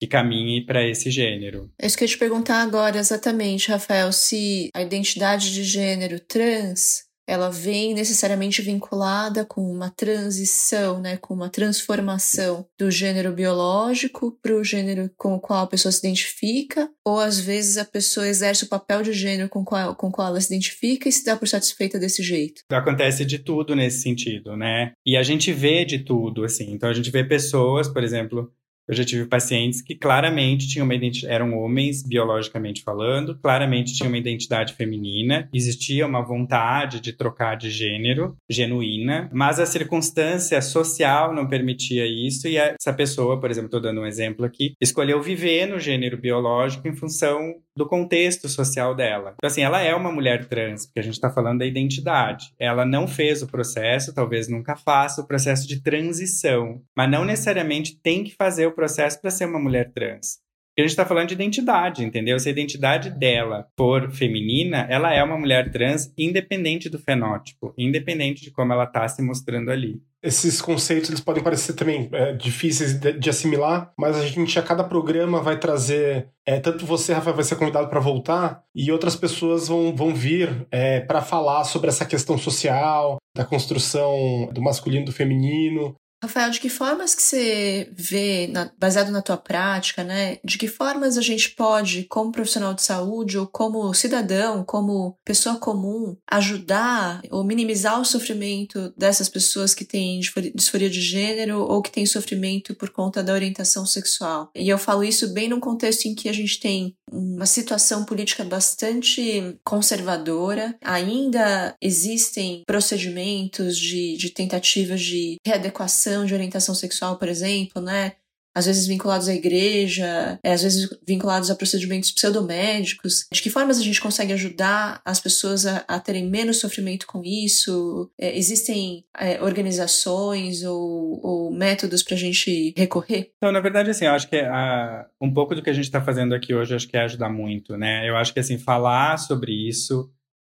que caminhe para esse gênero. É isso que eu ia te perguntar agora, exatamente, Rafael, se a identidade de gênero trans ela vem necessariamente vinculada com uma transição, né, com uma transformação do gênero biológico para o gênero com o qual a pessoa se identifica, ou às vezes a pessoa exerce o papel de gênero com o qual, com qual ela se identifica e se dá por satisfeita desse jeito. Acontece de tudo nesse sentido, né? E a gente vê de tudo, assim. Então a gente vê pessoas, por exemplo, eu já tive pacientes que claramente tinham uma identidade, eram homens biologicamente falando, claramente tinham uma identidade feminina, existia uma vontade de trocar de gênero genuína, mas a circunstância social não permitia isso e essa pessoa, por exemplo, estou dando um exemplo aqui, escolheu viver no gênero biológico em função do contexto social dela. Então, assim, ela é uma mulher trans, porque a gente está falando da identidade. Ela não fez o processo, talvez nunca faça o processo de transição, mas não necessariamente tem que fazer o processo para ser uma mulher trans. Porque a gente está falando de identidade, entendeu? Se a identidade dela for feminina, ela é uma mulher trans independente do fenótipo, independente de como ela está se mostrando ali esses conceitos eles podem parecer também é, difíceis de, de, assimilar, mas a gente a cada programa vai trazer é, tanto você, Rafael, vai ser convidado para voltar e outras pessoas vão, vão vir é, para falar sobre essa questão social, da construção do masculino e do feminino, Rafael, de que formas que você vê, na, baseado na tua prática, né? De que formas a gente pode, como profissional de saúde ou como cidadão, como pessoa comum, ajudar ou minimizar o sofrimento dessas pessoas que têm disforia de gênero ou que têm sofrimento por conta da orientação sexual? E eu falo isso bem num contexto em que a gente tem uma situação política bastante conservadora, ainda existem procedimentos de, de tentativas de readequação de orientação sexual, por exemplo, né? Às vezes vinculados à igreja, é, às vezes vinculados a procedimentos pseudomédicos. De que formas a gente consegue ajudar as pessoas a, a terem menos sofrimento com isso? É, existem é, organizações ou, ou métodos para a gente recorrer? Então, na verdade, assim, eu acho que a, um pouco do que a gente está fazendo aqui hoje, acho que é ajudar muito, né? Eu acho que, assim, falar sobre isso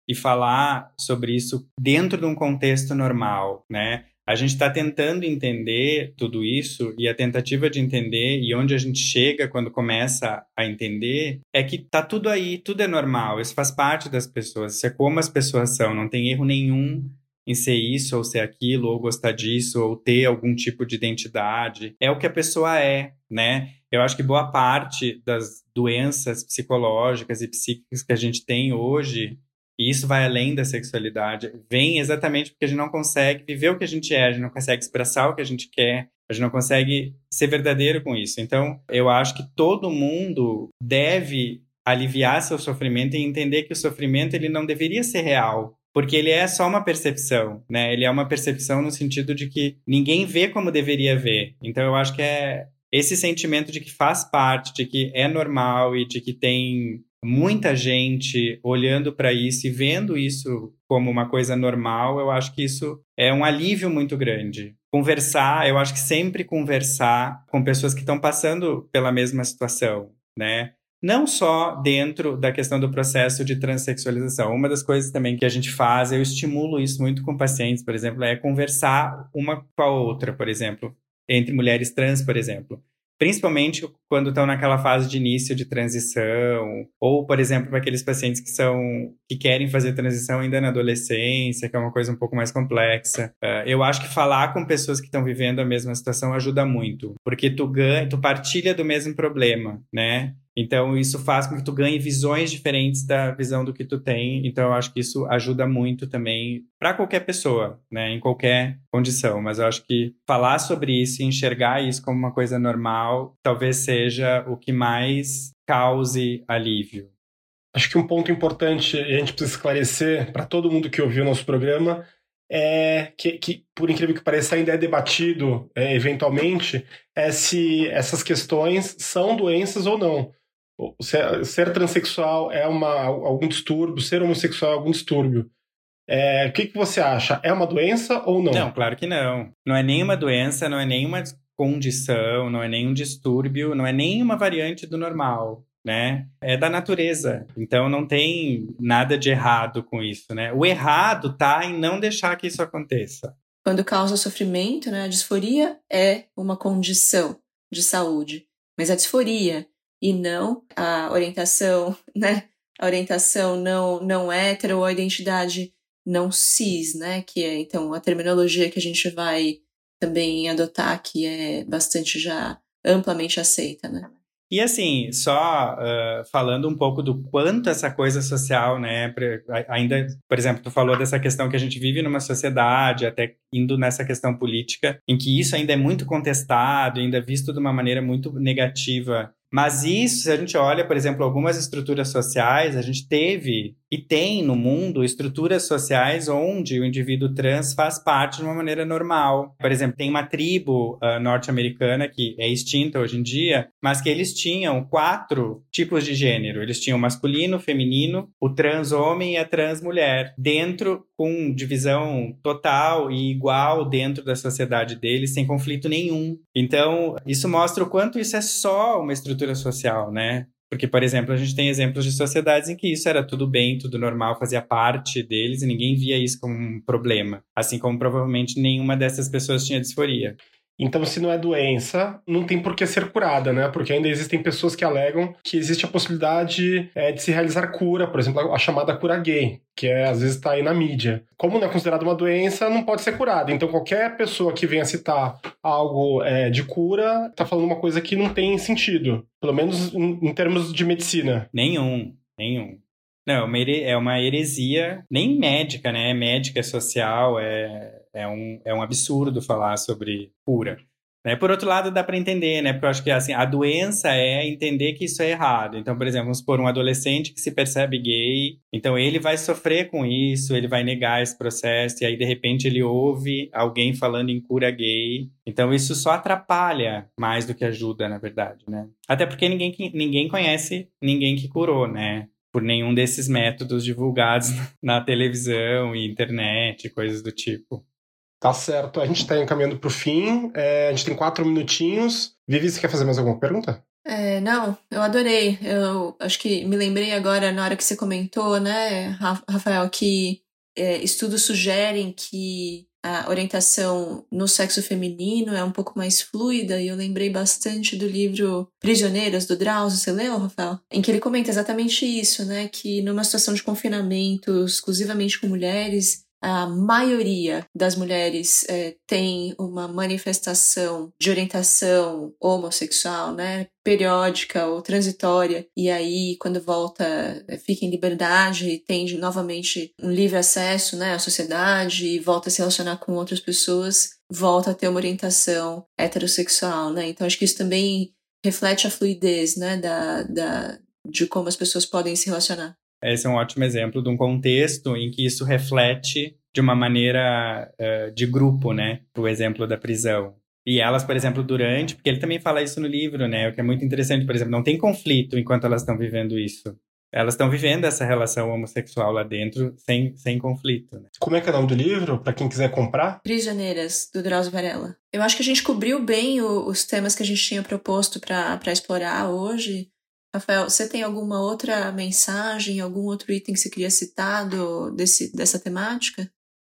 e falar sobre isso dentro de um contexto normal, né? A gente está tentando entender tudo isso e a tentativa de entender e onde a gente chega quando começa a entender é que tá tudo aí, tudo é normal, isso faz parte das pessoas, isso é como as pessoas são, não tem erro nenhum em ser isso ou ser aquilo ou gostar disso ou ter algum tipo de identidade, é o que a pessoa é, né? Eu acho que boa parte das doenças psicológicas e psíquicas que a gente tem hoje e isso vai além da sexualidade. Vem exatamente porque a gente não consegue viver o que a gente é, a gente não consegue expressar o que a gente quer, a gente não consegue ser verdadeiro com isso. Então, eu acho que todo mundo deve aliviar seu sofrimento e entender que o sofrimento ele não deveria ser real. porque ele é só uma percepção, né? Ele é uma percepção no sentido de que ninguém vê como deveria ver. Então eu acho que é esse sentimento de que faz parte, de que é normal e de que tem muita gente olhando para isso e vendo isso como uma coisa normal, eu acho que isso é um alívio muito grande. Conversar, eu acho que sempre conversar com pessoas que estão passando pela mesma situação, né? Não só dentro da questão do processo de transexualização. Uma das coisas também que a gente faz, eu estimulo isso muito com pacientes, por exemplo, é conversar uma com a outra, por exemplo, entre mulheres trans, por exemplo principalmente quando estão naquela fase de início de transição, ou, por exemplo, para aqueles pacientes que são que querem fazer transição ainda na adolescência, que é uma coisa um pouco mais complexa. Uh, eu acho que falar com pessoas que estão vivendo a mesma situação ajuda muito, porque tu ganha, tu partilha do mesmo problema, né? Então, isso faz com que tu ganhe visões diferentes da visão do que tu tem. Então, eu acho que isso ajuda muito também para qualquer pessoa, né, em qualquer condição. Mas eu acho que falar sobre isso e enxergar isso como uma coisa normal talvez seja o que mais cause alívio. Acho que um ponto importante e a gente precisa esclarecer para todo mundo que ouviu o nosso programa é que, que, por incrível que pareça, ainda é debatido é, eventualmente é se essas questões são doenças ou não ser, ser transexual é uma, algum distúrbio, ser homossexual é algum distúrbio. É, o que, que você acha? É uma doença ou não? Não, claro que não. Não é nenhuma doença, não é nenhuma condição, não é nenhum distúrbio, não é nenhuma variante do normal, né? É da natureza. Então não tem nada de errado com isso, né? O errado tá em não deixar que isso aconteça. Quando causa sofrimento, né? A disforia é uma condição de saúde, mas a disforia e não a orientação, (laughs) né? A orientação não, não hétero ou a identidade não cis, né? Que é, então, a terminologia que a gente vai também adotar, que é bastante já amplamente aceita, né? E assim, só uh, falando um pouco do quanto essa coisa social, né, ainda, por exemplo, tu falou dessa questão que a gente vive numa sociedade, até indo nessa questão política, em que isso ainda é muito contestado, ainda visto de uma maneira muito negativa mas isso, se a gente olha, por exemplo, algumas estruturas sociais, a gente teve e tem no mundo estruturas sociais onde o indivíduo trans faz parte de uma maneira normal. Por exemplo, tem uma tribo uh, norte-americana que é extinta hoje em dia, mas que eles tinham quatro tipos de gênero. Eles tinham o masculino, o feminino, o trans homem e a trans mulher, dentro com divisão total e igual dentro da sociedade deles, sem conflito nenhum. Então, isso mostra o quanto isso é só uma estrutura social, né? Porque, por exemplo, a gente tem exemplos de sociedades em que isso era tudo bem, tudo normal, fazia parte deles e ninguém via isso como um problema. Assim como provavelmente nenhuma dessas pessoas tinha disforia. Então, se não é doença, não tem por que ser curada, né? Porque ainda existem pessoas que alegam que existe a possibilidade é, de se realizar cura, por exemplo, a chamada cura gay, que é, às vezes está aí na mídia. Como não é considerada uma doença, não pode ser curada. Então, qualquer pessoa que venha citar algo é, de cura está falando uma coisa que não tem sentido, pelo menos em, em termos de medicina. Nenhum, nenhum. Não, é uma é heresia, nem médica, né? É médica, é social, é, é, um, é um absurdo falar sobre cura. Né? Por outro lado, dá para entender, né? Porque eu acho que assim, a doença é entender que isso é errado. Então, por exemplo, vamos supor um adolescente que se percebe gay, então ele vai sofrer com isso, ele vai negar esse processo, e aí de repente ele ouve alguém falando em cura gay. Então, isso só atrapalha mais do que ajuda, na verdade, né? Até porque ninguém, ninguém conhece ninguém que curou, né? Por nenhum desses métodos divulgados (laughs) na televisão e internet, coisas do tipo. Tá certo. A gente está encaminhando para o fim. É, a gente tem quatro minutinhos. Vivi, você quer fazer mais alguma pergunta? É, não, eu adorei. Eu acho que me lembrei agora, na hora que você comentou, né, Rafael, que é, estudos sugerem que a orientação no sexo feminino é um pouco mais fluida e eu lembrei bastante do livro Prisioneiras do Drauzio, você leu, Rafael? Em que ele comenta exatamente isso, né, que numa situação de confinamento exclusivamente com mulheres, a maioria das mulheres é, tem uma manifestação de orientação homossexual, né, periódica ou transitória, e aí quando volta é, fica em liberdade e tem novamente um livre acesso, né, à sociedade e volta a se relacionar com outras pessoas, volta a ter uma orientação heterossexual, né? Então acho que isso também reflete a fluidez, né, da, da de como as pessoas podem se relacionar. Esse é um ótimo exemplo de um contexto em que isso reflete de uma maneira uh, de grupo, né? O exemplo da prisão. E elas, por exemplo, durante, porque ele também fala isso no livro, né? O que é muito interessante, por exemplo, não tem conflito enquanto elas estão vivendo isso. Elas estão vivendo essa relação homossexual lá dentro sem, sem conflito. Né? Como é que é o nome do livro, para quem quiser comprar? Prisioneiras, do Drauzio Varela. Eu acho que a gente cobriu bem o, os temas que a gente tinha proposto para explorar hoje. Rafael, você tem alguma outra mensagem, algum outro item que você queria citar do, desse, dessa temática?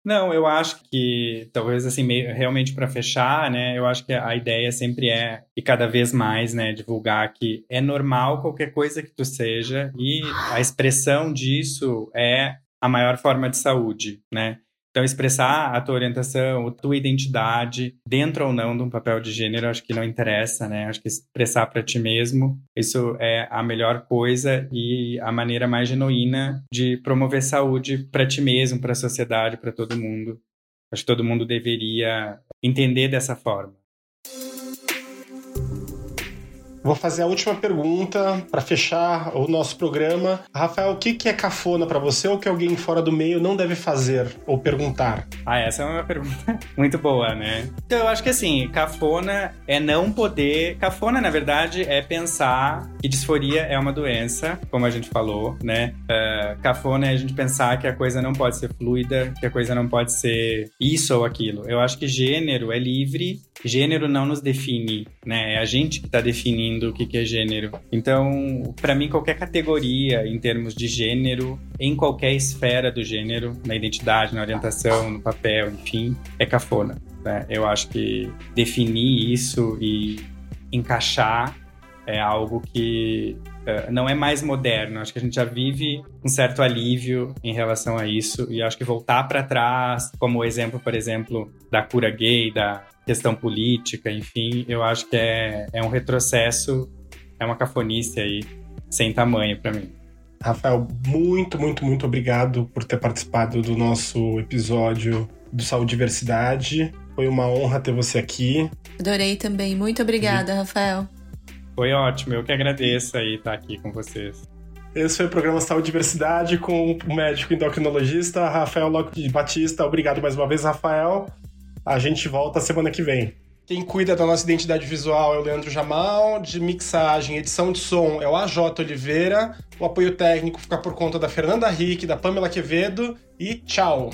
Não, eu acho que talvez assim meio, realmente para fechar, né? Eu acho que a ideia sempre é e cada vez mais, né, divulgar que é normal qualquer coisa que tu seja e a expressão disso é a maior forma de saúde, né? Então, expressar a tua orientação, a tua identidade, dentro ou não de um papel de gênero, acho que não interessa, né? Acho que expressar para ti mesmo, isso é a melhor coisa e a maneira mais genuína de promover saúde para ti mesmo, para a sociedade, para todo mundo. Acho que todo mundo deveria entender dessa forma. Vou fazer a última pergunta para fechar o nosso programa. Rafael, o que é cafona para você ou que alguém fora do meio não deve fazer ou perguntar? Ah, essa é uma pergunta (laughs) muito boa, né? Então, eu acho que assim, cafona é não poder. Cafona, na verdade, é pensar que disforia é uma doença, como a gente falou, né? Uh, cafona é a gente pensar que a coisa não pode ser fluida, que a coisa não pode ser isso ou aquilo. Eu acho que gênero é livre, gênero não nos define, né? É a gente que está definindo definindo o que é gênero. Então, para mim, qualquer categoria em termos de gênero, em qualquer esfera do gênero, na identidade, na orientação, no papel, enfim, é cafona. Né? Eu acho que definir isso e encaixar é algo que uh, não é mais moderno. Acho que a gente já vive um certo alívio em relação a isso e acho que voltar para trás, como o exemplo, por exemplo, da cura gay, da questão política, enfim, eu acho que é, é um retrocesso, é uma cafonice aí sem tamanho para mim. Rafael, muito, muito, muito obrigado por ter participado do nosso episódio do Saúde e Diversidade. Foi uma honra ter você aqui. Adorei também. Muito obrigada, Rafael. Foi ótimo. Eu que agradeço aí estar aqui com vocês. Esse foi o programa Saúde e Diversidade com o médico endocrinologista Rafael Locke Batista. Obrigado mais uma vez, Rafael. A gente volta semana que vem. Quem cuida da nossa identidade visual é o Leandro Jamal, de mixagem, edição de som é o AJ Oliveira, o apoio técnico fica por conta da Fernanda Rick, da Pamela Quevedo e tchau!